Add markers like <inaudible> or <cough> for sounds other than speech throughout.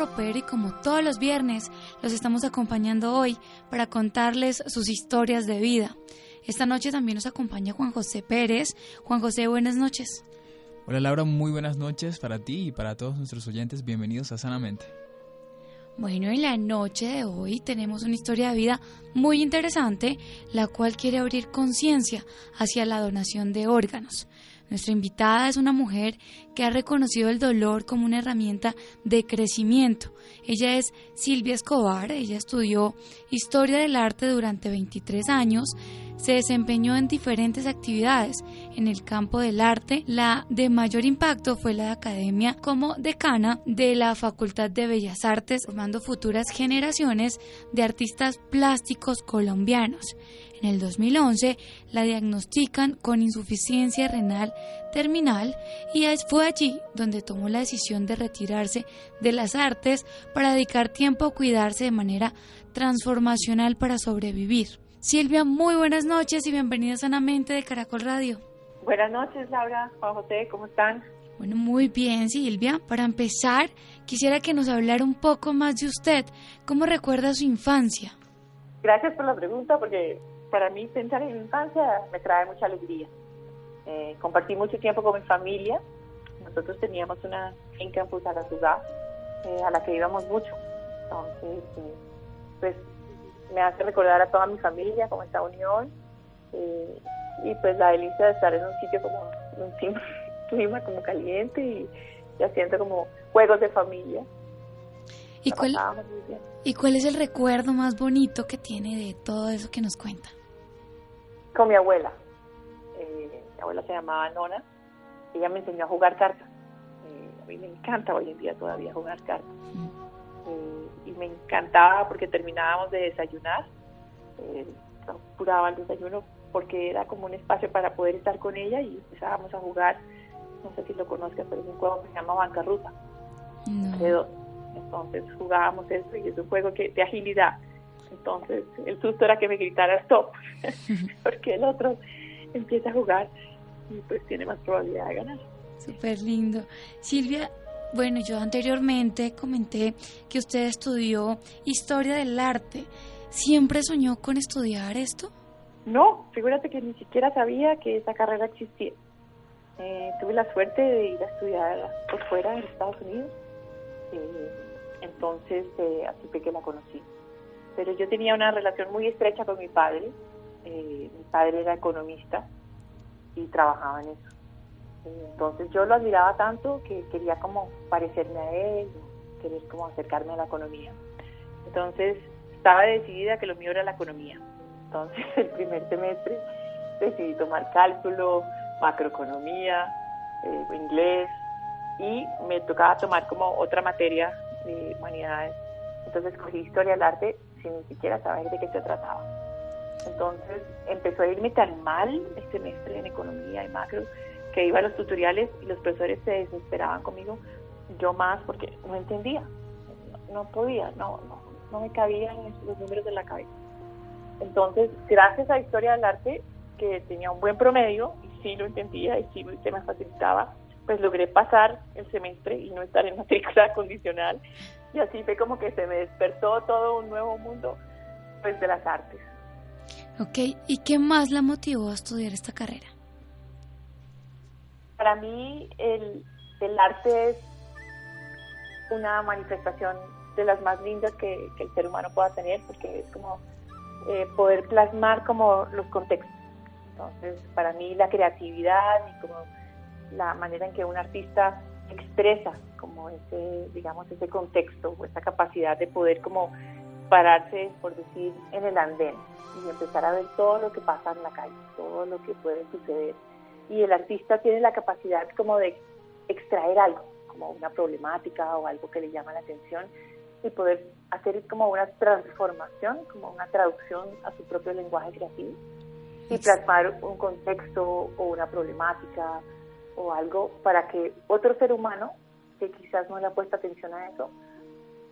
Ropero y como todos los viernes los estamos acompañando hoy para contarles sus historias de vida. Esta noche también nos acompaña Juan José Pérez. Juan José, buenas noches. Hola Laura, muy buenas noches para ti y para todos nuestros oyentes. Bienvenidos a Sanamente. Bueno, en la noche de hoy tenemos una historia de vida muy interesante, la cual quiere abrir conciencia hacia la donación de órganos. Nuestra invitada es una mujer que ha reconocido el dolor como una herramienta de crecimiento. Ella es Silvia Escobar, ella estudió historia del arte durante 23 años, se desempeñó en diferentes actividades en el campo del arte. La de mayor impacto fue la de academia como decana de la Facultad de Bellas Artes, formando futuras generaciones de artistas plásticos colombianos. En el 2011 la diagnostican con insuficiencia renal terminal y fue allí donde tomó la decisión de retirarse de las artes para dedicar tiempo a cuidarse de manera transformacional para sobrevivir. Silvia, muy buenas noches y bienvenida sanamente de Caracol Radio. Buenas noches, Laura, Juan José, ¿cómo están? Bueno, muy bien, Silvia. Para empezar, quisiera que nos hablara un poco más de usted. ¿Cómo recuerda su infancia? Gracias por la pregunta, porque para mí pensar en mi infancia me trae mucha alegría. Eh, compartí mucho tiempo con mi familia. Nosotros teníamos una finca en Fusagasugá, eh, a la que íbamos mucho. Entonces, eh, pues me hace recordar a toda mi familia, como esta unión. Y pues la delicia de estar en un sitio como un clima, <laughs> como caliente y, haciendo como juegos de familia. ¿Y cuál, ¿Y cuál es el recuerdo más bonito que tiene de todo eso que nos cuenta? con mi abuela. Eh, mi abuela se llamaba Nona. Ella me enseñó a jugar cartas. Eh, a mí me encanta hoy en día todavía jugar cartas. Eh, y me encantaba porque terminábamos de desayunar. procuraba el desayuno porque era como un espacio para poder estar con ella y empezábamos a jugar. No sé si lo conozcas, pero es un juego que se llama Bancarruta. Entonces jugábamos eso y es un juego que de agilidad entonces, el susto era que me gritara stop, <laughs> <laughs> porque el otro empieza a jugar y pues tiene más probabilidad de ganar. Súper lindo. Silvia, bueno, yo anteriormente comenté que usted estudió historia del arte. ¿Siempre soñó con estudiar esto? No, figúrate que ni siquiera sabía que esa carrera existía. Eh, tuve la suerte de ir a estudiar por fuera en Estados Unidos, eh, entonces eh, así fue que la conocí pero yo tenía una relación muy estrecha con mi padre. Eh, mi padre era economista y trabajaba en eso. Entonces yo lo admiraba tanto que quería como parecerme a él, querer como acercarme a la economía. Entonces estaba decidida que lo mío era la economía. Entonces <laughs> el primer semestre decidí tomar cálculo, macroeconomía, eh, inglés y me tocaba tomar como otra materia de humanidades. Entonces cogí historia del arte sin ni siquiera saber de qué se trataba. Entonces empezó a irme tan mal el semestre en economía y macro que iba a los tutoriales y los profesores se desesperaban conmigo, yo más porque no entendía, no, podía, no, no, no me cabían los números de la cabeza. Entonces, gracias a Historia del Arte, que tenía un buen promedio y sí lo entendía y sí se me facilitaba, pues logré pasar el semestre y no estar en matrícula <laughs> condicional y así fue como que se me despertó todo un nuevo mundo pues de las artes. Ok, ¿y qué más la motivó a estudiar esta carrera? Para mí el, arte es una manifestación de las más lindas que, el ser humano pueda tener, porque es como eh, poder plasmar como los contextos. Entonces, para mí la creatividad y como la manera en que un artista expresa como ese, digamos, ese contexto o esa capacidad de poder como pararse, por decir, en el andén y empezar a ver todo lo que pasa en la calle, todo lo que puede suceder. Y el artista tiene la capacidad como de extraer algo, como una problemática o algo que le llama la atención y poder hacer como una transformación, como una traducción a su propio lenguaje creativo y plasmar un contexto o una problemática o algo para que otro ser humano que quizás no le ha puesto atención a eso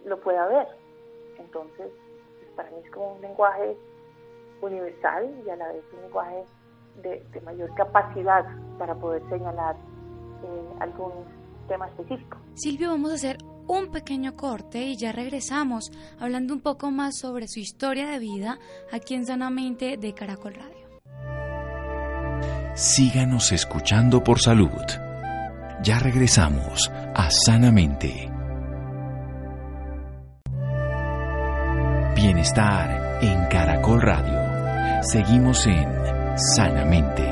lo pueda ver. Entonces, pues, para mí es como un lenguaje universal y a la vez un lenguaje de, mayor capacidad para poder señalar eh, algún tema específico. Silvio, vamos a hacer un pequeño corte y ya regresamos hablando un poco más sobre su historia de vida aquí en Sanamente de Caracol Radio. Síganos escuchando por salud. Ya regresamos a Sanamente. Bienestar en Caracol Radio. Seguimos en Sanamente.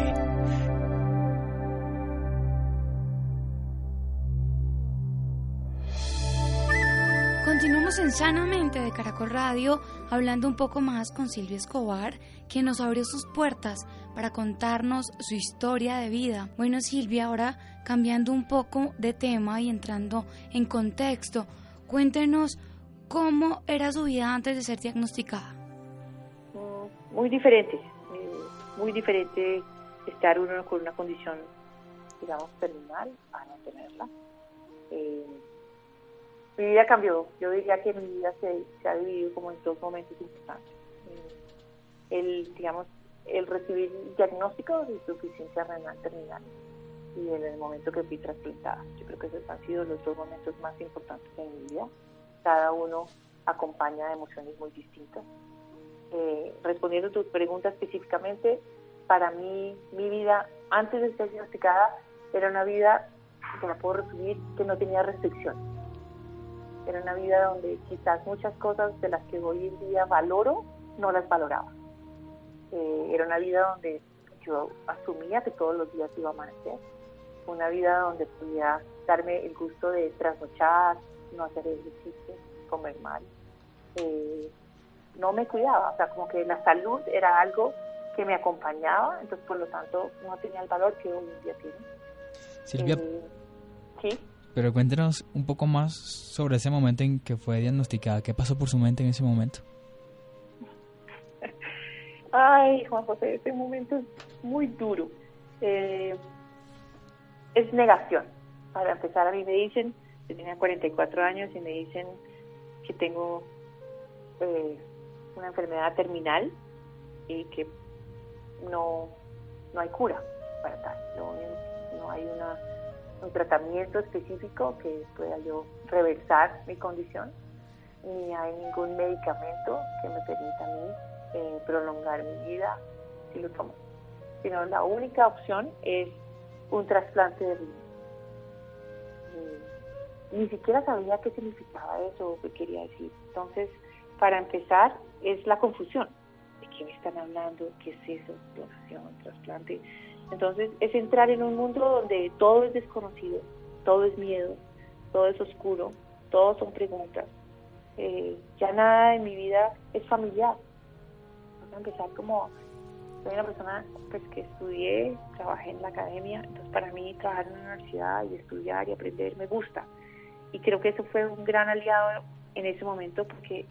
Continuamos en Sanamente de Caracol Radio hablando un poco más con Silvia Escobar, que nos abrió sus puertas para contarnos su historia de vida. Bueno Silvia, ahora cambiando un poco de tema y entrando en contexto, cuéntenos cómo era su vida antes de ser diagnosticada. Muy diferente, muy diferente estar uno con una condición, digamos, terminal a no tenerla. Eh, mi vida cambió. Yo diría que mi vida se, ha dividido como en dos momentos importantes. Eh, el, digamos, el recibir diagnóstico de insuficiencia renal terminal y en el momento que fui trasplantada. Yo creo que esos han sido los dos momentos más importantes de mi vida. Cada uno acompaña emociones muy distintas. Eh, respondiendo tu pregunta específicamente, para mí, mi vida antes de ser diagnosticada era una vida, que la puedo resumir, que no tenía restricciones era una vida donde quizás muchas cosas de las que hoy en día valoro, no las valoraba. Eh, era una vida donde yo asumía que todos los días iba a amanecer. Una vida donde podía darme el gusto de trasnochar, no hacer ejercicio, comer mal. Eh, no me cuidaba, o sea, como que la salud era algo que me acompañaba, entonces por lo tanto no tenía el valor que hoy en día tiene. Silvia, eh, sí. Pero cuéntenos un poco más sobre ese momento en que fue diagnosticada. ¿Qué pasó por su mente en ese momento? <laughs> Ay, Juan José, ese momento es muy duro. Eh, es negación. Para empezar, a mí me dicen, yo tenía 44 años y me dicen que tengo eh, una enfermedad terminal y que no, no hay cura para tal. no hay una un tratamiento específico que pueda yo reversar mi condición, ni hay ningún medicamento que me permita a mí eh, prolongar mi vida si lo tomo. Sino la única opción es un trasplante de riñón. Ni siquiera sabía qué significaba eso o qué quería decir. Entonces, para empezar, es la confusión. ¿De qué me están hablando? ¿Qué es eso? Donación, trasplante entonces es entrar en un mundo donde todo es desconocido, todo es miedo, todo es oscuro, todo son preguntas. Eh, ya nada en mi vida es familiar. Vamos a empezar como, soy una persona pues, que estudié, trabajé en la academia, entonces para mí trabajar en una universidad y estudiar y aprender me gusta. Y creo que eso fue un gran aliado en ese momento porque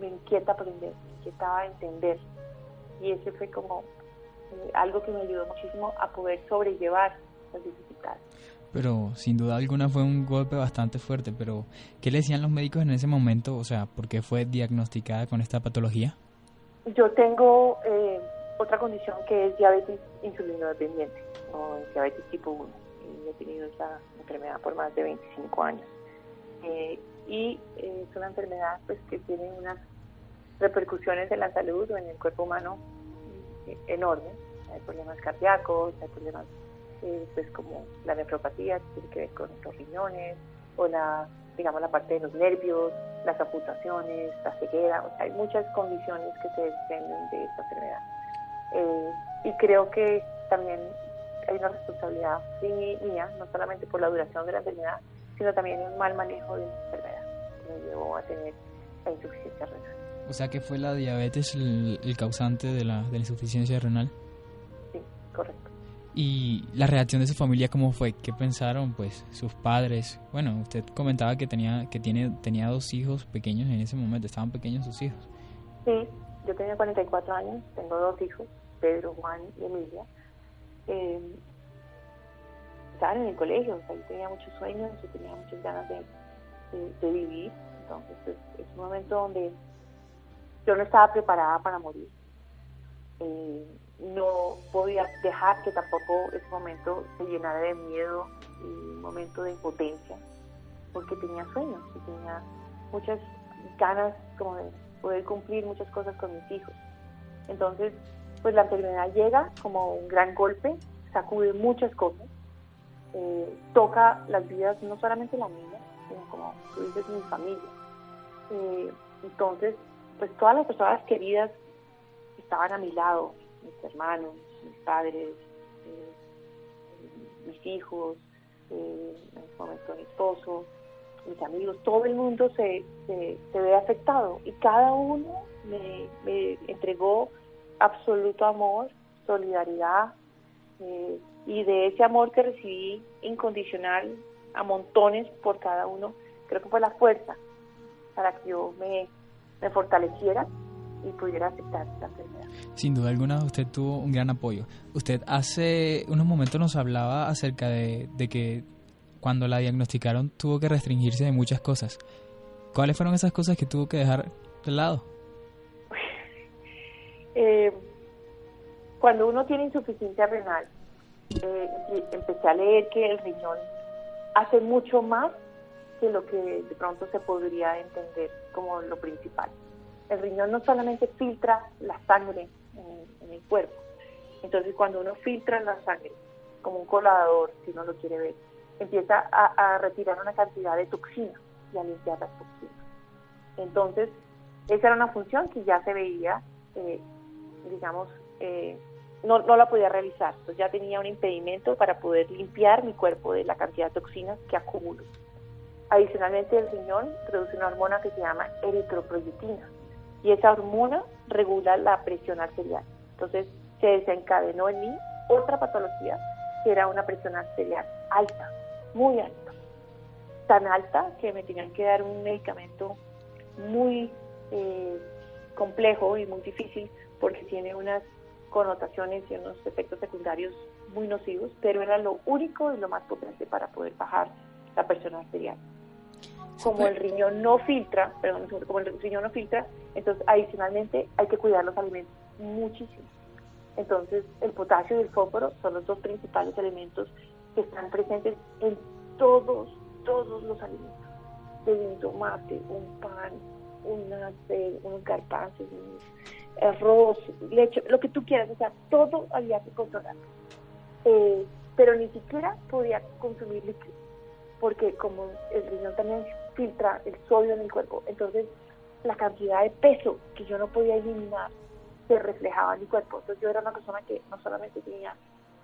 me inquieta aprender, me inquietaba entender. Y ese fue como eh, algo que me ayudó muchísimo a poder sobrellevar las dificultades. Pero sin duda alguna fue un golpe bastante fuerte, pero ¿qué le decían los médicos en ese momento? O sea, ¿por qué fue diagnosticada con esta patología? Yo tengo eh, otra condición que es diabetes insulino dependiente, o diabetes tipo 1, y he tenido esa enfermedad por más de 25 años. Eh, y es una enfermedad pues que tiene unas repercusiones en la salud o en el cuerpo humano enormes. Hay problemas cardíacos, hay problemas eh, pues como la nefropatía, que tiene que ver con los riñones, o la, digamos, la parte de los nervios, las amputaciones, la ceguera. hay muchas condiciones que se desprenden de esta enfermedad. Eh, y creo que también hay una responsabilidad mía, no solamente por la duración de la enfermedad, sino también un mal manejo de la enfermedad que me llevó a tener la insuficiencia renal. O sea que fue la diabetes el, causante de la, de la insuficiencia renal. Sí, correcto. ¿Y la reacción de su familia cómo fue? ¿Qué pensaron pues sus padres? Bueno, usted comentaba que tenía que tiene tenía dos hijos pequeños en ese momento, estaban pequeños sus hijos. Sí, yo tenía 44 años, tengo dos hijos, Pedro, Juan y Emilia. Eh, estaban en el colegio, o sea, yo tenía muchos sueños, yo tenía muchas ganas de, de, vivir, entonces pues, es un momento donde yo no estaba preparada para morir. Eh, no podía dejar que tampoco ese momento se llenara de miedo y un momento de impotencia, porque tenía sueños y tenía muchas ganas como de poder cumplir muchas cosas con mis hijos. Entonces, pues la enfermedad llega como un gran golpe, sacude muchas cosas, eh, toca las vidas no solamente la mía, sino como tú dices, mi familia. Eh, entonces, pues todas las personas queridas estaban a mi lado, mis hermanos, mis padres, eh, mis hijos, eh, en ese mi esposo, mis amigos, todo el mundo se, se, ve afectado y cada uno me, me entregó absoluto amor, solidaridad y de ese amor que recibí incondicional a montones por cada uno, creo que fue la fuerza para que yo me, me fortaleciera y pudiera aceptar esta enfermedad. Sin duda alguna, usted tuvo un gran apoyo. Usted hace unos momentos nos hablaba acerca de, que cuando la diagnosticaron tuvo que restringirse de muchas cosas. ¿Cuáles fueron esas cosas que tuvo que dejar de lado? <laughs> Eh, cuando uno tiene insuficiencia renal, eh, empecé a leer que el riñón hace mucho más que lo que de pronto se podría entender como lo principal el riñón no solamente filtra la sangre en, el cuerpo, entonces cuando uno filtra la sangre, como un colador, si uno lo quiere ver, empieza a, retirar una cantidad de toxinas y a limpiar las toxinas. Entonces, esa era una función que ya se veía, eh, digamos, eh, no, no la podía realizar. Entonces ya tenía un impedimento para poder limpiar mi cuerpo de la cantidad de toxinas que acumulo. Adicionalmente, el riñón produce una hormona que se llama eritroproyetina, y esa hormona regula la presión arterial. Entonces se desencadenó en mí otra patología que era una presión arterial alta, muy alta, tan alta que me tenían que dar un medicamento muy eh, complejo y muy difícil porque tiene unas connotaciones y unos efectos secundarios muy nocivos, pero era lo único y lo más potente para poder bajar la presión arterial como el riñón no filtra, perdón, como el riñón no filtra, entonces adicionalmente hay que cuidar los alimentos muchísimo. Entonces el potasio y el fósforo son los dos principales elementos que están presentes en todos, todos los alimentos. Desde un tomate, un pan, una, unos garbanzos, arroz, leche, lo que tú quieras, o sea, todo había que controlar. Eh, pero ni siquiera podía consumir líquidos, porque como el riñón también filtra el sodio en el cuerpo. Entonces, la cantidad de peso que yo no podía eliminar se reflejaba en mi cuerpo. Entonces, yo era una persona que no solamente tenía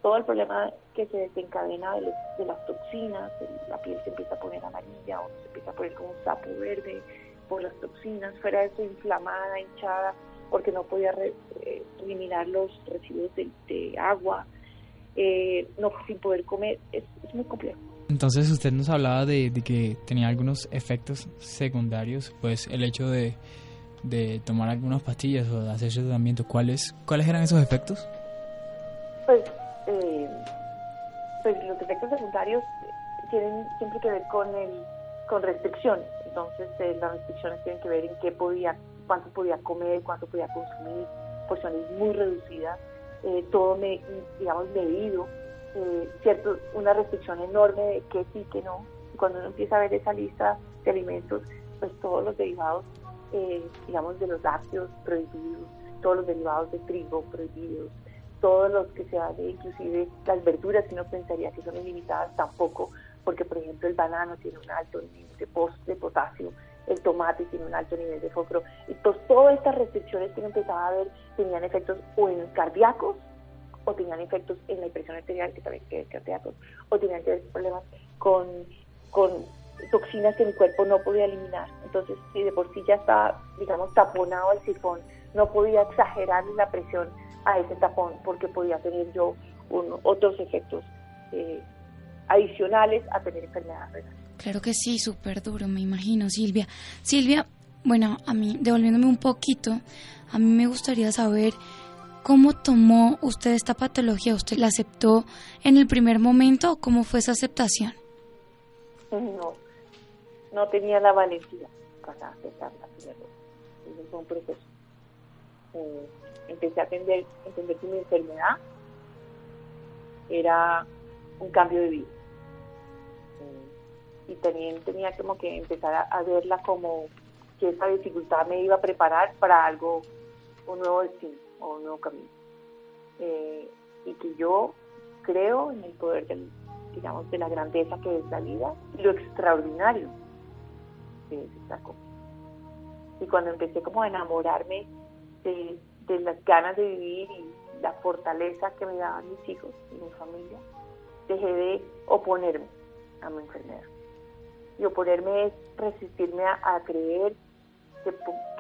todo el problema que se desencadena de, las toxinas, la piel se empieza a poner amarilla o se empieza a poner como un sapo verde por las toxinas, fuera de eso inflamada, hinchada, porque no podía eh, eliminar los residuos de, agua, eh, no sin poder comer, es muy complejo. Entonces usted nos hablaba de, que tenía algunos efectos secundarios, pues el hecho de, tomar algunas pastillas o de hacer tratamiento, ¿cuáles, ¿cuáles eran esos efectos? Pues, eh, pues los efectos secundarios tienen siempre que ver con el con restricciones, entonces eh, las restricciones tienen que ver en qué podía, cuánto podía comer, cuánto podía consumir, porciones muy reducidas, eh, todo me, digamos medido eh, cierto, una restricción enorme de qué sí, que no. cuando uno empieza a ver esa lista de alimentos, pues todos los derivados, eh, digamos, de los lácteos prohibidos, todos los derivados de trigo prohibidos, todos los que sean de inclusive las verduras que uno pensaría que son ilimitadas tampoco, porque por ejemplo el banano tiene un alto nivel de potasio, el tomate tiene un alto nivel de fósforo, y pues todas estas restricciones que empezaba a ver tenían efectos o en cardíacos o tenían efectos en la impresión arterial, que también que cardíacos, o tenían problemas con, con toxinas que mi cuerpo no podía eliminar. Entonces, si de por sí ya estaba, digamos, taponado el sifón, no podía exagerar la presión a ese tapón porque podía tener yo otros efectos eh, adicionales a tener enfermedad renal. Claro que sí, súper duro, me imagino, Silvia. Silvia, bueno, a mí, devolviéndome un poquito, a mí me gustaría saber cómo tomó usted esta patología. ¿Usted la aceptó en el primer momento o cómo fue esa aceptación? No, no tenía la valentía para aceptarla fue un proceso. Eh, empecé a entender, entender que mi enfermedad era un cambio de vida. Y también tenía como que empezar a, verla como que esa dificultad me iba a preparar para algo, un nuevo destino o un nuevo camino. Eh, y que yo creo en el poder del, digamos, de la grandeza que es la vida y lo extraordinario que es esta cosa. Y cuando empecé como a enamorarme de, de las ganas de vivir y la fortaleza que me daban mis hijos y mi familia, dejé de oponerme a mi enfermedad. Y oponerme es resistirme a, creer que,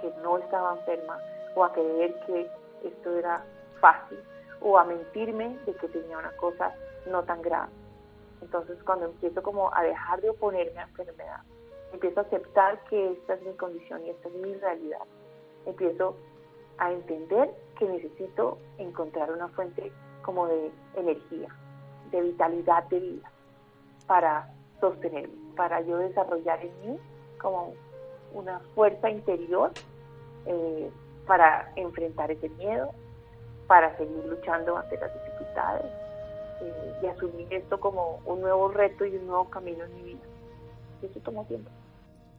que, no estaba enferma o a creer que esto era fácil o a mentirme de que tenía una cosa no tan grave. Entonces cuando empiezo como a dejar de oponerme a enfermedad, empiezo a aceptar que esta es mi condición y esta es mi realidad, empiezo a entender que necesito encontrar una fuente como de energía, de vitalidad de vida para sostenerme, para yo desarrollar en mí como una fuerza interior eh, para enfrentar ese miedo, para seguir luchando ante las dificultades eh, y asumir esto como un nuevo reto y un nuevo camino en mi vida. Y eso tomó tiempo.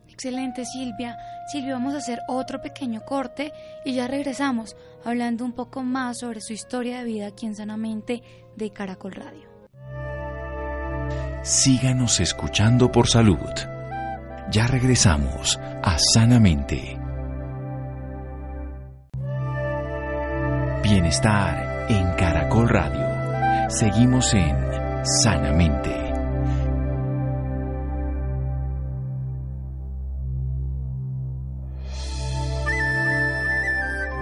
Excelente, Silvia. Silvia, vamos a hacer otro pequeño corte y ya regresamos hablando un poco más sobre su historia de vida aquí en Sanamente de Caracol Radio. Síganos escuchando por salud. Ya regresamos a Sanamente. Bienestar en Caracol Radio. Seguimos en Sanamente.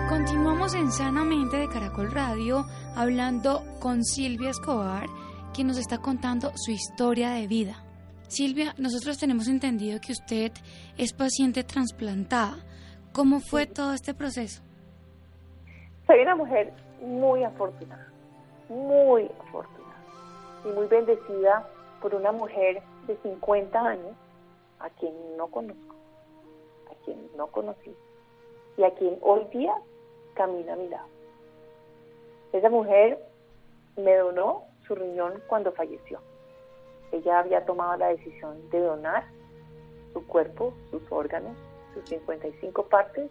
Continuamos en Sanamente de Caracol Radio hablando con Silvia Escobar, quien nos está contando su historia de vida. Silvia, nosotros tenemos entendido que usted es paciente trasplantada. ¿Cómo fue todo este proceso? Soy una mujer muy afortunada, muy afortunada y muy bendecida por una mujer de 50 años a quien no conozco, a quien no conocí y a quien hoy día camina a mi lado. Esa mujer me donó su riñón cuando falleció. Ella había tomado la decisión de donar su cuerpo, sus órganos, sus 55 partes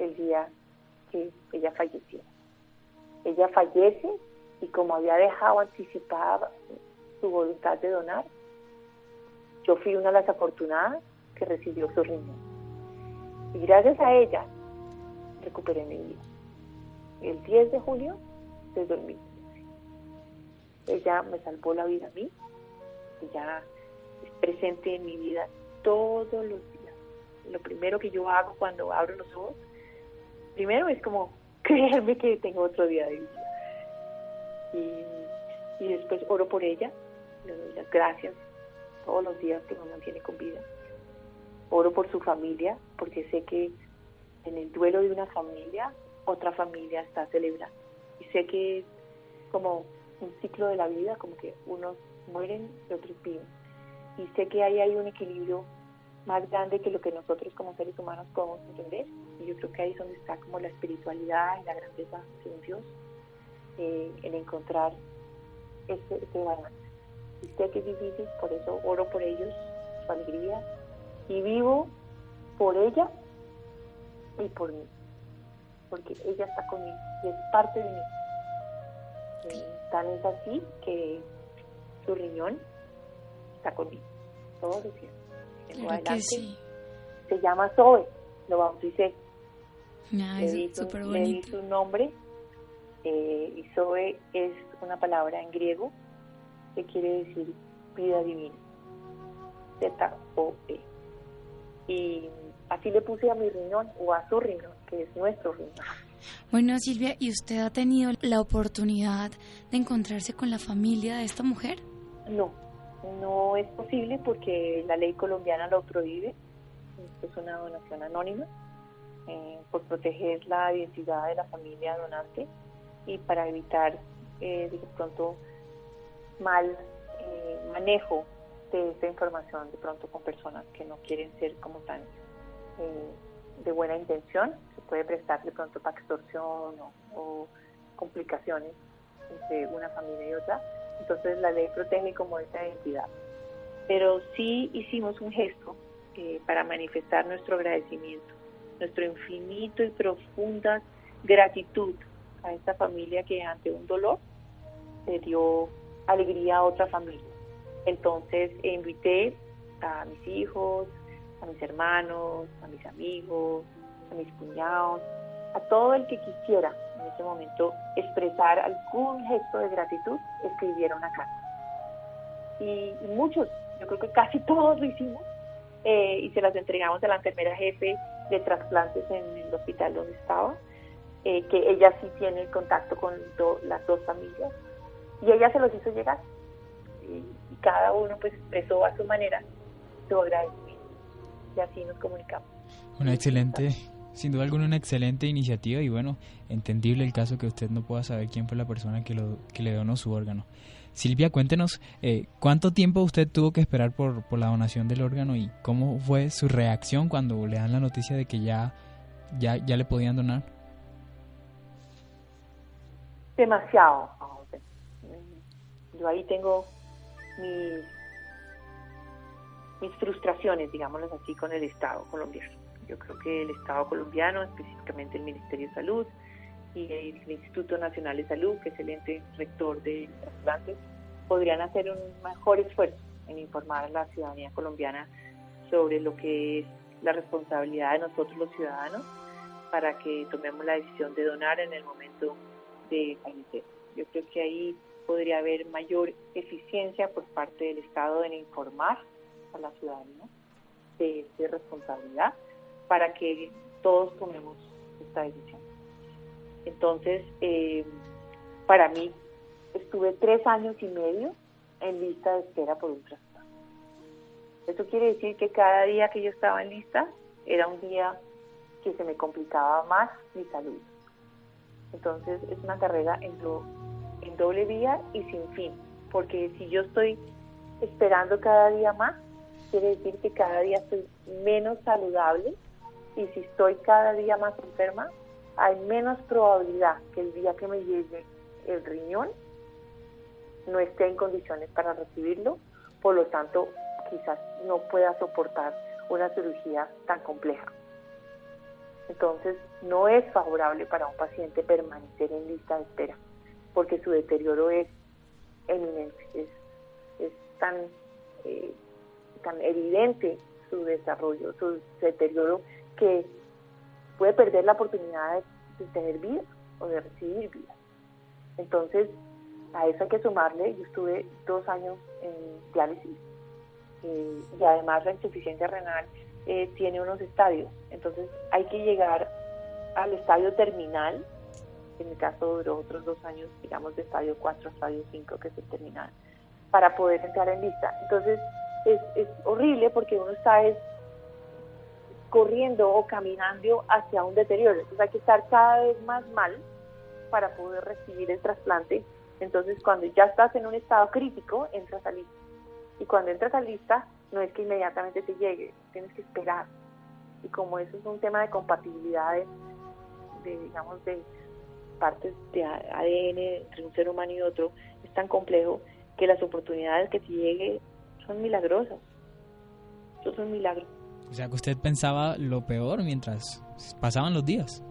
el día que ella falleció. Ella fallece y como había dejado anticipada su voluntad de donar, yo fui una de las afortunadas que recibió su riñón. Y gracias a ella recuperé mi vida el 10 de julio de 2015. Ella me salvó la vida a mí, ella es presente en mi vida todos los días. Lo primero que yo hago cuando abro los ojos, primero es como <laughs> creerme que tengo otro día de vida. Y, y después oro por ella, le doy las gracias todos los días que me mantiene con vida. Oro por su familia, porque sé que en el duelo de una familia otra familia está celebrando. Y sé que es como un ciclo de la vida, como que unos mueren y otros viven. Y sé que ahí hay un equilibrio más grande que lo que nosotros como seres humanos podemos entender. Y yo creo que ahí es donde está como la espiritualidad y la grandeza de Dios, eh, en encontrar ese, ese balance. Y sé que es difícil, por eso oro por ellos, su alegría, y vivo por ella y por mí porque ella está conmigo y es parte de mí. Eh, tan es así que su riñón está conmigo todos los días. Claro que sí. Se llama Zoe, lo bauticé. Ah, le, di su, le di su nombre eh, y Zoe es una palabra en griego que quiere decir vida divina. Z-O-E. Y así le puse a mi riñón o a su riñón, que es nuestro riñón. Bueno, Silvia, ¿y usted ha tenido la oportunidad de encontrarse con la familia de esta mujer? No, no es posible porque la ley colombiana lo prohíbe. es una donación anónima eh, por proteger la identidad de la familia donante y para evitar eh, de pronto mal eh, manejo de esta información de pronto con personas que no quieren ser como tan eh, de buena intención, se puede prestar de pronto para extorsión o, complicaciones entre una familia y otra. Entonces la ley protege como esa identidad. Pero sí hicimos un gesto eh, para manifestar nuestro agradecimiento, nuestro infinito y profunda gratitud a esta familia que ante un dolor le dio alegría a otra familia. Entonces invité a mis hijos, a mis hermanos, a mis amigos, a mis cuñados, a todo el que quisiera en ese momento expresar algún gesto de gratitud, escribieron una carta. Y, muchos, yo creo que casi <laughs> todos lo hicimos, eh, y se las entregamos a la enfermera jefe de trasplantes en el hospital donde estaba, eh, que ella sí tiene contacto con las dos familias, y ella se los hizo llegar. Y, cada uno pues expresó a su manera su agradecimiento, y así nos comunicamos. Una excelente, sin duda alguna una excelente iniciativa y bueno, entendible el caso que usted no pueda saber quién fue la persona que, lo, que le donó su órgano. Silvia, cuéntenos, eh, ¿cuánto tiempo usted tuvo que esperar por, por la donación del órgano y cómo fue su reacción cuando le dan la noticia de que ya, ya, ya le podían donar? Demasiado. Yo ahí tengo mis, mis frustraciones, digámoslo así, con el Estado colombiano. Yo creo que el Estado colombiano, específicamente el Ministerio de Salud y el Instituto Nacional de Salud, que es el rector de trasplantes, podrían hacer un mejor esfuerzo en informar a la ciudadanía colombiana sobre lo que es la responsabilidad de nosotros los ciudadanos para que tomemos la decisión de donar en el momento de fallecer. Yo creo que ahí podría haber mayor eficiencia por parte del Estado en informar a la ciudadanía de, responsabilidad para que todos tomemos esta decisión. Entonces, eh, para mí, estuve tres años y medio en lista de espera por un trasplante. Eso quiere decir que cada día que yo estaba en lista era un día que se me complicaba más mi salud. Entonces, es una carrera en doble vía y sin fin, porque si yo estoy esperando cada día más, quiere decir que cada día estoy menos saludable y si estoy cada día más enferma, hay menos probabilidad que el día que me llegue el riñón no esté en condiciones para recibirlo, por lo tanto quizás no pueda soportar una cirugía tan compleja. Entonces no es favorable para un paciente permanecer en lista de espera porque su deterioro es eminente, es, tan, eh, tan evidente su desarrollo, su deterioro, que puede perder la oportunidad de, tener vida o de recibir vida. Entonces, a eso hay que sumarle, yo estuve dos años en diálisis eh, y además la insuficiencia renal eh, tiene unos estadios, entonces hay que llegar al estadio terminal en mi caso duró otros dos años, digamos, de estadio 4 a estadio 5, que se terminal, para poder entrar en lista. Entonces, es, es horrible porque uno está corriendo o caminando hacia un deterioro. Entonces, hay que estar cada vez más mal para poder recibir el trasplante. Entonces, cuando ya estás en un estado crítico, entras a lista. Y cuando entras a lista, no es que inmediatamente te llegue, tienes que esperar. Y como eso es un tema de compatibilidad de digamos, de, partes de ADN entre un ser humano y otro es tan complejo que las oportunidades que te llegue son milagrosas. Eso es un milagro. O sea, que usted pensaba lo peor mientras pasaban los días.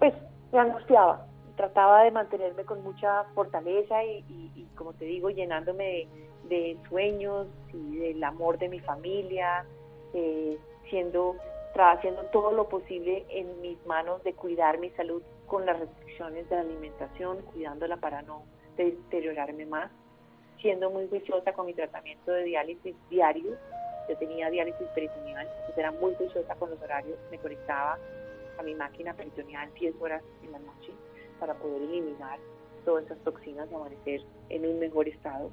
Pues me angustiaba. Trataba de mantenerme con mucha fortaleza y, como te digo, llenándome de, sueños y del amor de mi familia, eh, siendo haciendo todo lo posible en mis manos de cuidar mi salud con las restricciones de la alimentación, cuidándola para no deteriorarme más, siendo muy juiciosa con mi tratamiento de diálisis diario. Yo tenía diálisis peritoneal, entonces era muy juiciosa con los horarios, me conectaba a mi máquina peritoneal 10 horas en la noche para poder eliminar todas esas toxinas y amanecer en un mejor estado.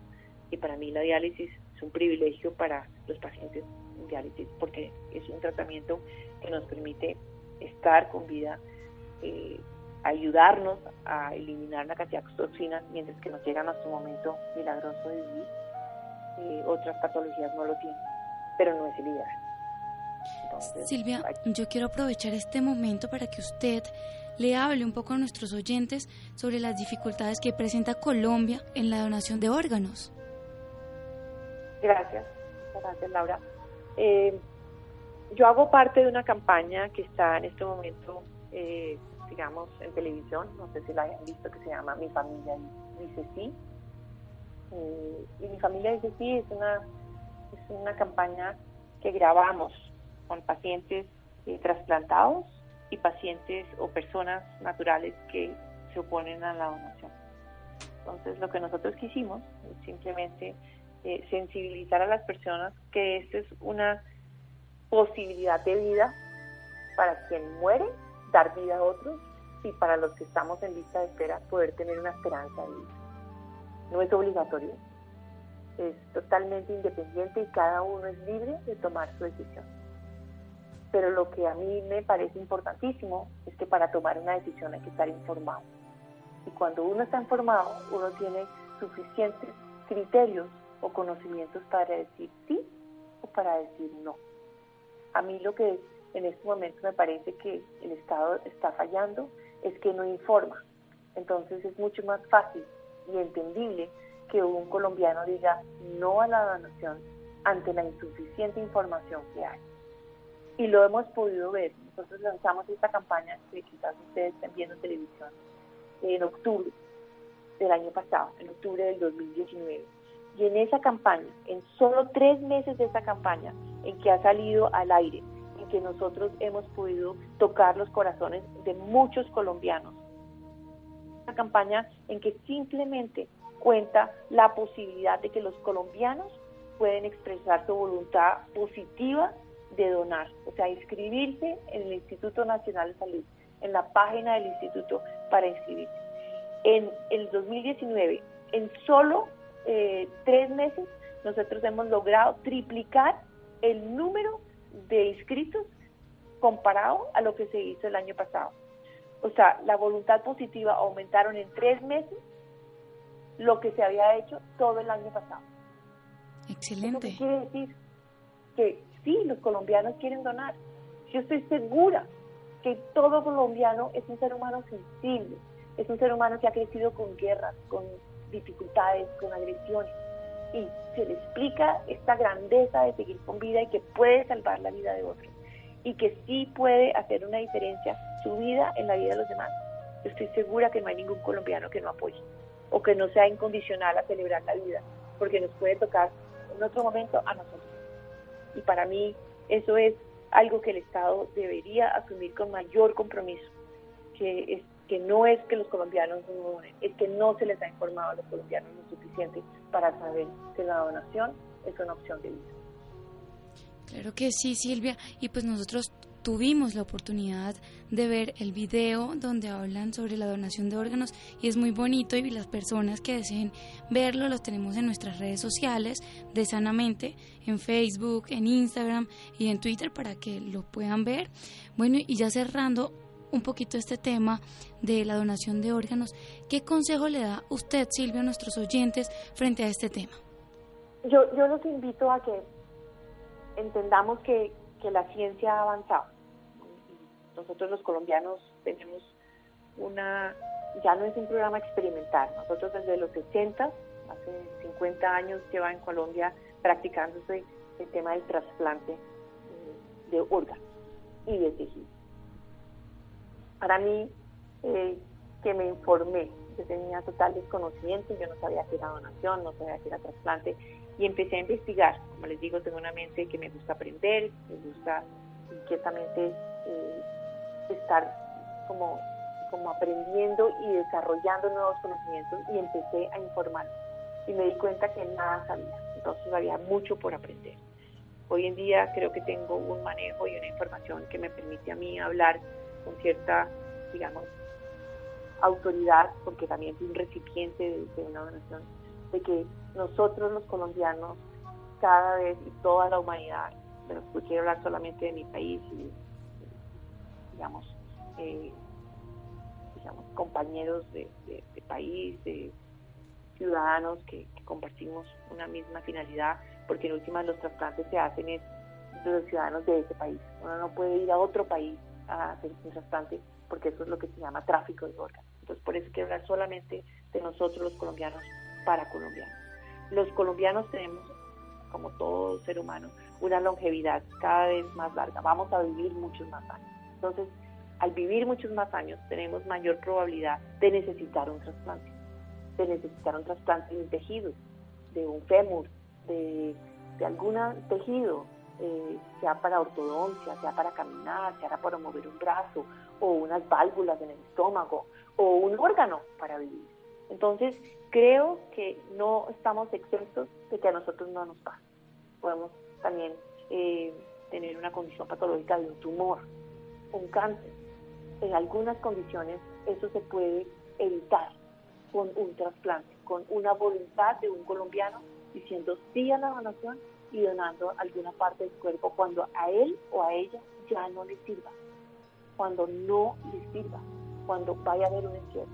Y para mí la diálisis es un privilegio para los pacientes en diálisis porque es un tratamiento que nos permite estar con vida, eh, ayudarnos a eliminar la cantidad de toxinas mientras que nos llega a nuestro momento milagroso de vivir. Eh, otras patologías no lo tienen, pero no es el ideal. Silvia, yo quiero aprovechar este momento para que usted le hable un poco a nuestros oyentes sobre las dificultades que presenta Colombia en la donación de órganos. Gracias, gracias Laura. Eh, yo hago parte de una campaña que está en este momento, eh, digamos, en televisión, no sé si la hayan visto, que se llama Mi familia dice sí. Eh, y Mi familia dice sí es una, es una campaña que grabamos con pacientes eh, trasplantados y pacientes o personas naturales que se oponen a la donación. Entonces, lo que nosotros quisimos es simplemente eh, sensibilizar a las personas que esta es una posibilidad de vida para quien muere, dar vida a otros y para los que estamos en lista de espera poder tener una esperanza de vida. No es obligatorio, es totalmente independiente y cada uno es libre de tomar su decisión pero lo que a mí me parece importantísimo es que para tomar una decisión hay que estar informado. Y cuando uno está informado, uno tiene suficientes criterios o conocimientos para decir sí o para decir no. A mí lo que en este momento me parece que el Estado está fallando es que no informa. Entonces es mucho más fácil y entendible que un colombiano diga no a la donación ante la insuficiente información que hay y lo hemos podido ver. Nosotros lanzamos esta campaña que quizás ustedes estén viendo en televisión en octubre del año pasado, en octubre del 2019. Y en esa campaña, en solo tres meses de esa campaña, en que ha salido al aire, que nosotros hemos podido tocar los corazones de muchos colombianos, una campaña en que simplemente cuenta la posibilidad de que los colombianos pueden expresar su voluntad positiva de donar, o sea, inscribirse en el Instituto Nacional de Salud, en la página del instituto para inscribirse. En el 2019, en solo eh, tres meses, nosotros hemos logrado triplicar el número de inscritos comparado a lo que se hizo el año pasado. O sea, la voluntad positiva aumentaron en tres meses lo que se había hecho todo el año pasado. Excelente. ¿Qué quiere decir? Que sí, los colombianos quieren donar. Yo estoy segura que todo colombiano es un ser humano sensible, es un ser humano que ha crecido con guerras, con dificultades, con agresiones. Y se le explica esta grandeza de seguir con vida y que puede salvar la vida de otros. Y que sí puede hacer una diferencia su vida en la vida de los demás. Yo estoy segura que no hay ningún colombiano que no apoye o que no sea incondicional a celebrar la vida, porque nos puede tocar en otro momento a nosotros y para mí eso es algo que el Estado debería asumir con mayor compromiso, que, es, que no es que los colombianos no donen, es que no se les ha informado a los colombianos lo suficiente para saber que la donación es una opción de vida. Claro que sí, Silvia, y pues nosotros tuvimos la oportunidad de ver el video donde hablan sobre la donación de órganos y es muy bonito y las personas que deseen verlo los tenemos en nuestras redes sociales de Sanamente, en Facebook, en Instagram y en Twitter para que lo puedan ver. Bueno, y ya cerrando un poquito este tema de la donación de órganos, ¿qué consejo le da usted, Silvia, a nuestros oyentes frente a este tema? Yo, yo los invito a que entendamos que, que la ciencia ha avanzado nosotros los colombianos tenemos una, ya no es un programa experimental, nosotros desde los 60, hace 50 años lleva en Colombia practicándose el tema del trasplante mm, de órganos y de tejidos. Para mí, eh, que me informé, yo tenía total desconocimiento, yo no sabía qué era donación, no sabía qué era trasplante, y empecé a investigar. Como les digo, tengo una mente que me gusta aprender, me gusta inquietamente eh, estar como, como aprendiendo y desarrollando nuevos conocimientos y empecé a informar y me di cuenta que nada sabía, entonces había mucho por aprender. Hoy en día creo que tengo un manejo y una información que me permite a mí hablar con cierta, digamos, autoridad, porque también es un recipiente de, una donación, de que nosotros los colombianos, cada vez y toda la humanidad, pero quiero hablar solamente de mi país y, digamos, eh, digamos compañeros de, país, de ciudadanos que, compartimos una misma finalidad, porque en últimas los trasplantes se hacen es de los ciudadanos de ese país. Uno no puede ir a otro país a hacer un trasplante porque eso es lo que se llama tráfico de órganos. Entonces, por eso quiero hablar solamente de nosotros los colombianos para colombianos. Los colombianos tenemos, como todo ser humano, una longevidad cada vez más larga. Vamos a vivir muchos más años. Entonces, al vivir muchos más años, tenemos mayor probabilidad de necesitar un trasplante, de necesitar un trasplante de un tejido, de un fémur, de, de algún tejido, eh, sea para ortodoncia, sea para caminar, sea para mover un brazo, o unas válvulas en el estómago, o un órgano para vivir. Entonces, creo que no estamos exentos de que a nosotros no nos pase. Podemos también eh, tener una condición patológica de un tumor, un cáncer. En algunas condiciones eso se puede evitar con un trasplante, con una voluntad de un colombiano diciendo sí a la donación y donando alguna parte del cuerpo cuando a él o a ella ya no le sirva, cuando no le sirva cuando vaya a haber un encierro.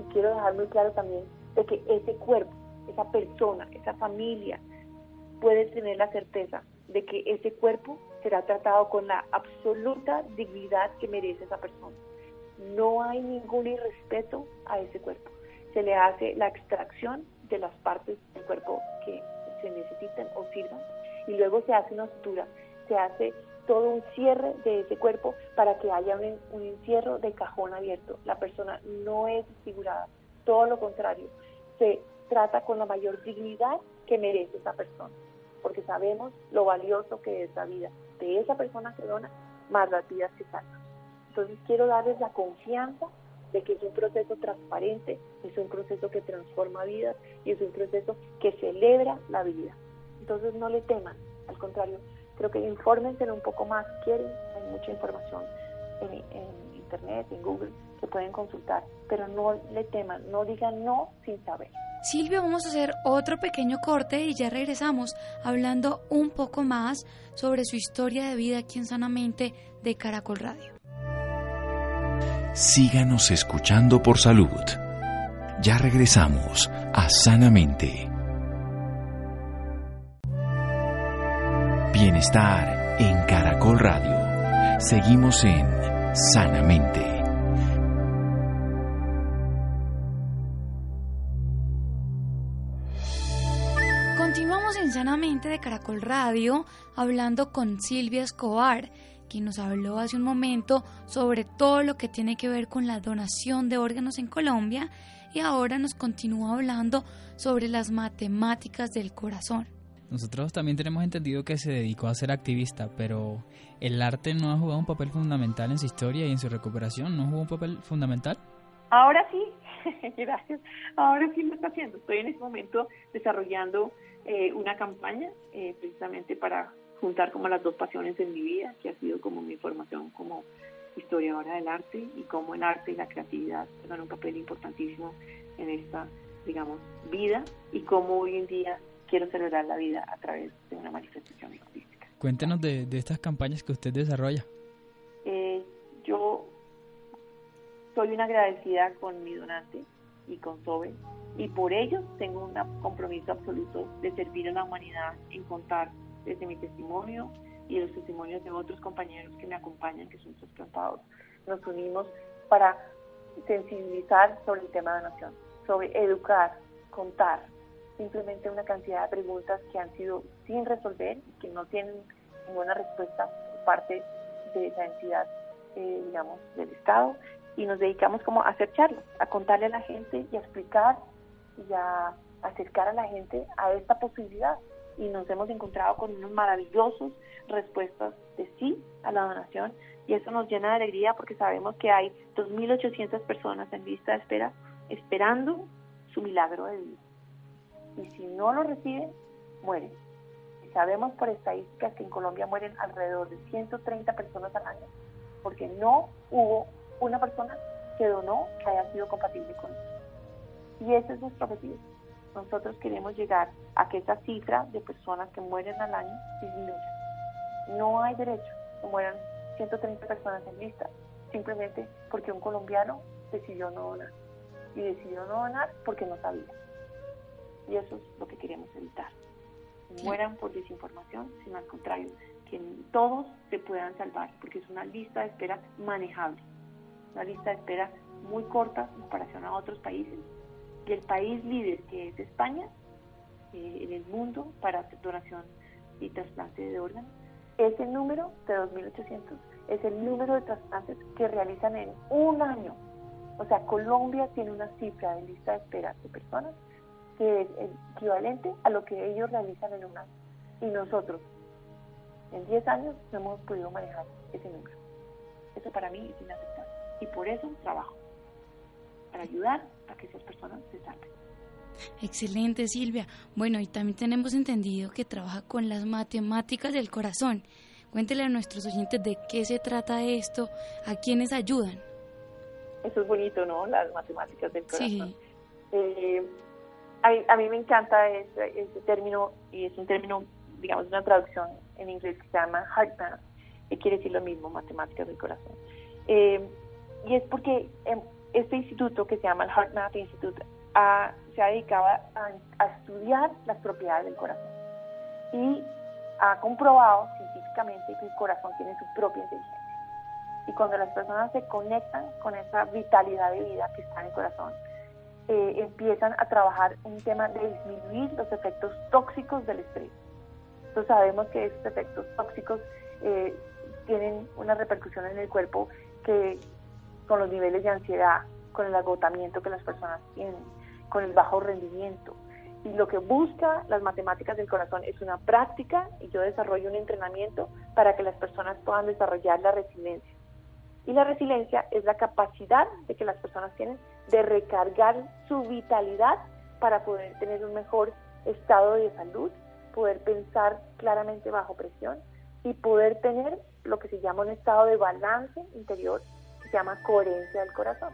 Y quiero dejar muy claro también de que ese cuerpo, esa persona, esa familia, puede tener la certeza de que ese cuerpo será tratado con la absoluta dignidad que merece esa persona. No hay ningún irrespeto a ese cuerpo. Se le hace la extracción de las partes del cuerpo que se necesiten o sirvan y luego se hace una sutura, se hace todo un cierre de ese cuerpo para que haya un, encierro de cajón abierto. La persona no es desfigurada, todo lo contrario, se trata con la mayor dignidad que merece esa persona, porque sabemos lo valioso que es la vida de esa persona que dona, más las vidas que saca. Entonces quiero darles la confianza de que es un proceso transparente, es un proceso que transforma vidas y es un proceso que celebra la vida. Entonces no le teman, al contrario, creo que infórmense un poco más, quieren, hay mucha información en, internet, en Google, que pueden consultar, pero no le teman, no digan no sin saber. Silvia, vamos a hacer otro pequeño corte y ya regresamos hablando un poco más sobre su historia de vida aquí en Sanamente de Caracol Radio. Síganos escuchando por salud. Ya regresamos a Sanamente. Bienestar en Caracol Radio. Seguimos en Sanamente. Continuamos en Sanamente de Caracol Radio hablando con Silvia Escobar, quien nos habló hace un momento sobre todo lo que tiene que ver con la donación de órganos en Colombia y ahora nos continúa hablando sobre las matemáticas del corazón. Nosotros también tenemos entendido que se dedicó a ser activista, pero ¿el arte no ha jugado un papel fundamental en su historia y en su recuperación? ¿No jugó un papel fundamental? Ahora sí, <laughs> gracias. Ahora sí lo está haciendo. Estoy en este momento desarrollando eh, una campaña eh, precisamente para juntar como las dos pasiones en mi vida, que ha sido como mi formación como historiadora del arte y como el arte y la creatividad juegan un papel importantísimo en esta, digamos, vida y cómo hoy en día quiero celebrar la vida a través de una manifestación artística. Cuéntenos de, estas campañas que usted desarrolla. Eh, yo soy una agradecida con mi donante y con SOBE y por ello tengo un compromiso absoluto de servir a la humanidad en contar desde mi testimonio y los testimonios de otros compañeros que me acompañan, que son trasplantados. Nos unimos para sensibilizar sobre el tema de donación, sobre educar, contar, simplemente una cantidad de preguntas que han sido sin resolver y que no tienen ninguna respuesta por parte de esa entidad, eh, digamos, del Estado. Y nos dedicamos como a hacer charlas, a contarle a la gente y a explicar y a acercar a la gente a esta posibilidad. Y nos hemos encontrado con unas maravillosas respuestas de sí a la donación y eso nos llena de alegría porque sabemos que hay 2.800 personas en lista de espera esperando su milagro de vida y si no lo reciben, mueren. sabemos por estadísticas que en Colombia mueren alrededor de 130 personas al año porque no hubo una persona que donó que haya sido compatible con eso. Y ese es nuestro objetivo. Nosotros queremos llegar a que esa cifra de personas que mueren al año disminuya. No hay derecho que mueran 130 personas en lista, simplemente porque un colombiano decidió no donar. Y decidió no donar porque no sabía. Y eso es lo que queremos evitar. mueran por desinformación, sino al contrario, que todos se puedan salvar, porque es una lista de espera manejable, una lista de espera muy corta en comparación a otros países. Y el país líder, que es España, eh, en el mundo para donación y trasplante de órganos, ese número de 2.800 es el número de trasplantes que realizan en un año. O sea, Colombia tiene una cifra de lista de espera de personas que es equivalente a lo que ellos realizan en un año. Y nosotros, en 10 años, no hemos podido manejar ese número. Eso para mí es inaceptable. Y por eso trabajo, para ayudar a que esas personas se salven. Excelente, Silvia. Bueno, y también tenemos entendido que trabaja con las matemáticas del corazón. Cuéntele a nuestros oyentes de qué se trata esto, a quiénes ayudan. Eso es bonito, ¿no? Las matemáticas del corazón. Sí. Eh, a, mí me encanta ese, término y es un término, digamos, una traducción en inglés que se llama heart math, que quiere decir lo mismo, matemáticas del corazón. Eh, y es porque em, este instituto que se llama el Heart Math Institute se ha dedicado a, estudiar las propiedades del corazón y ha comprobado científicamente que el corazón tiene su propia inteligencia. Y cuando las personas se conectan con esa vitalidad de vida que está en el corazón, eh, empiezan a trabajar un tema de disminuir los efectos tóxicos del estrés. Entonces sabemos que esos efectos tóxicos eh, tienen una repercusión en el cuerpo que con los niveles de ansiedad, con el agotamiento que las personas tienen, con el bajo rendimiento. Y lo que busca las matemáticas del corazón es una práctica y yo desarrollo un entrenamiento para que las personas puedan desarrollar la resiliencia. Y la resiliencia es la capacidad de que las personas tienen de recargar su vitalidad para poder tener un mejor estado de salud, poder pensar claramente bajo presión y poder tener lo que se llama un estado de balance interior se llama coherencia del corazón.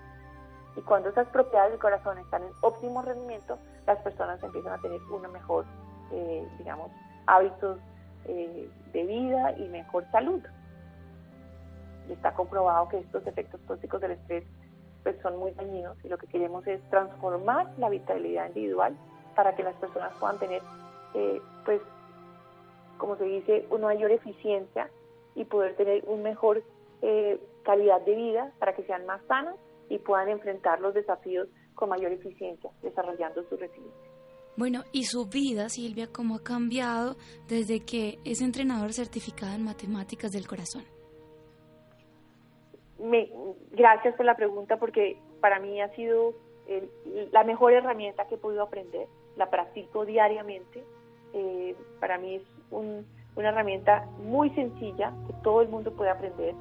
Y cuando esas propiedades del corazón están en óptimo rendimiento, las personas empiezan a tener una mejor, eh, digamos, hábitos eh, de vida y mejor salud está comprobado que estos efectos tóxicos del estrés pues son muy dañinos y lo que queremos es transformar la vitalidad individual para que las personas puedan tener eh, pues como se dice una mayor eficiencia y poder tener un mejor eh, calidad de vida para que sean más sanas y puedan enfrentar los desafíos con mayor eficiencia desarrollando su resiliencia. Bueno, y su vida, Silvia, ¿cómo ha cambiado desde que es entrenador certificado en matemáticas del corazón? me, gracias por la pregunta porque para mí ha sido la mejor herramienta que he podido aprender. La practico diariamente. Eh, para mí es una herramienta muy sencilla que todo el mundo puede aprender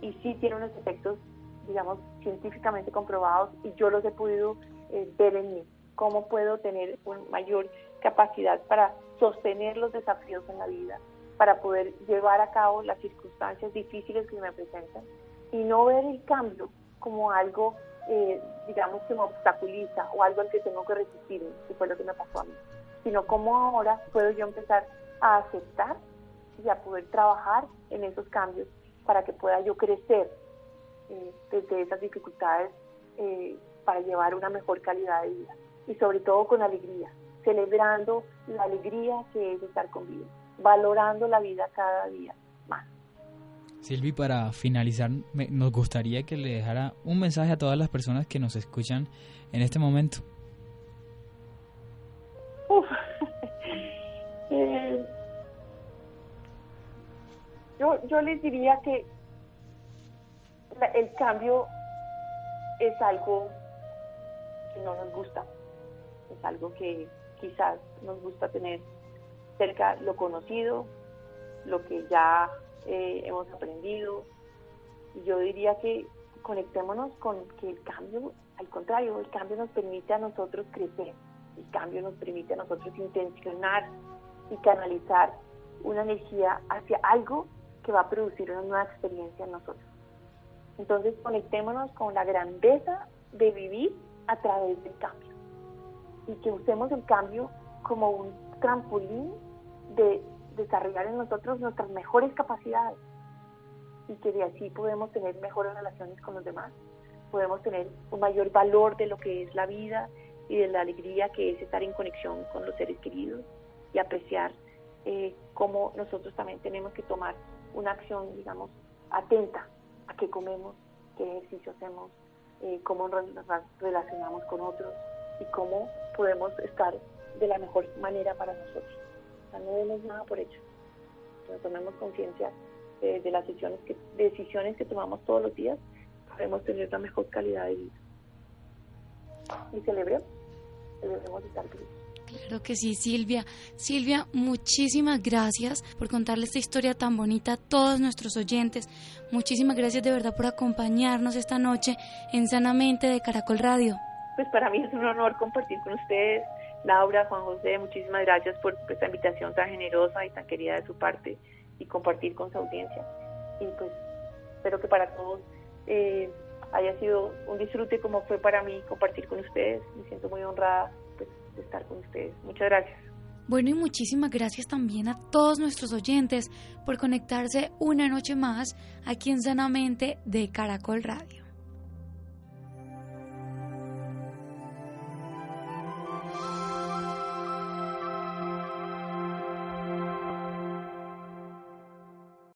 y sí tiene unos efectos, digamos, científicamente comprobados y yo los he podido eh, ver en mí. Cómo puedo tener una mayor capacidad para sostener los desafíos en la vida, para poder llevar a cabo las circunstancias difíciles que me presentan y no ver el cambio como algo, eh, digamos, que me obstaculiza o algo al que tengo que resistirme, que fue lo que me pasó a mí, sino cómo ahora puedo yo empezar a aceptar y a poder trabajar en esos cambios para que pueda yo crecer eh, desde esas dificultades eh, para llevar una mejor calidad de vida y sobre todo con alegría, celebrando la alegría que es estar con vida, valorando la vida cada día más. Silvi, para finalizar, nos gustaría que le dejara un mensaje a todas las personas que nos escuchan en este momento. <laughs> Eh, yo, yo les diría que el cambio es algo que no nos gusta, es algo que quizás nos gusta tener cerca lo conocido, lo que ya eh, hemos aprendido. Y yo diría que conectémonos con que el cambio, al contrario, el cambio nos permite a nosotros crecer, el cambio nos permite a nosotros intencionar y canalizar una energía hacia algo que va a producir una nueva experiencia en nosotros. Entonces conectémonos con la grandeza de vivir a través del cambio. Y que usemos el cambio como un trampolín de desarrollar en nosotros nuestras mejores capacidades. Y que de así podemos tener mejores relaciones con los demás, podemos tener un mayor valor de lo que es la vida y de la alegría que es estar en conexión con los seres queridos y apreciar eh, cómo nosotros también tenemos que tomar una acción, digamos, atenta a qué comemos, qué ejercicio hacemos, eh, cómo nos relacionamos con otros y cómo podemos estar de la mejor manera para nosotros. O sea, no demos nada por hecho. Tomemos conciencia eh, de las decisiones que, decisiones que tomamos todos los días, podemos tener la mejor calidad de vida. Y celebremos, celebremos estar vivos. Claro que sí, Silvia. Silvia, muchísimas gracias por contarle esta historia tan bonita a todos nuestros oyentes. Muchísimas gracias de verdad por acompañarnos esta noche en Sanamente de Caracol Radio. Pues para mí es un honor compartir con ustedes. Laura, Juan José, muchísimas gracias por esta invitación tan generosa y tan querida de su parte y compartir con su audiencia. Y pues espero que para todos eh, haya sido un disfrute como fue para mí compartir con ustedes. Me siento muy honrada de estar con ustedes. Muchas gracias. Bueno, y muchísimas gracias también a todos nuestros oyentes por conectarse una noche más aquí en Sanamente de Caracol Radio.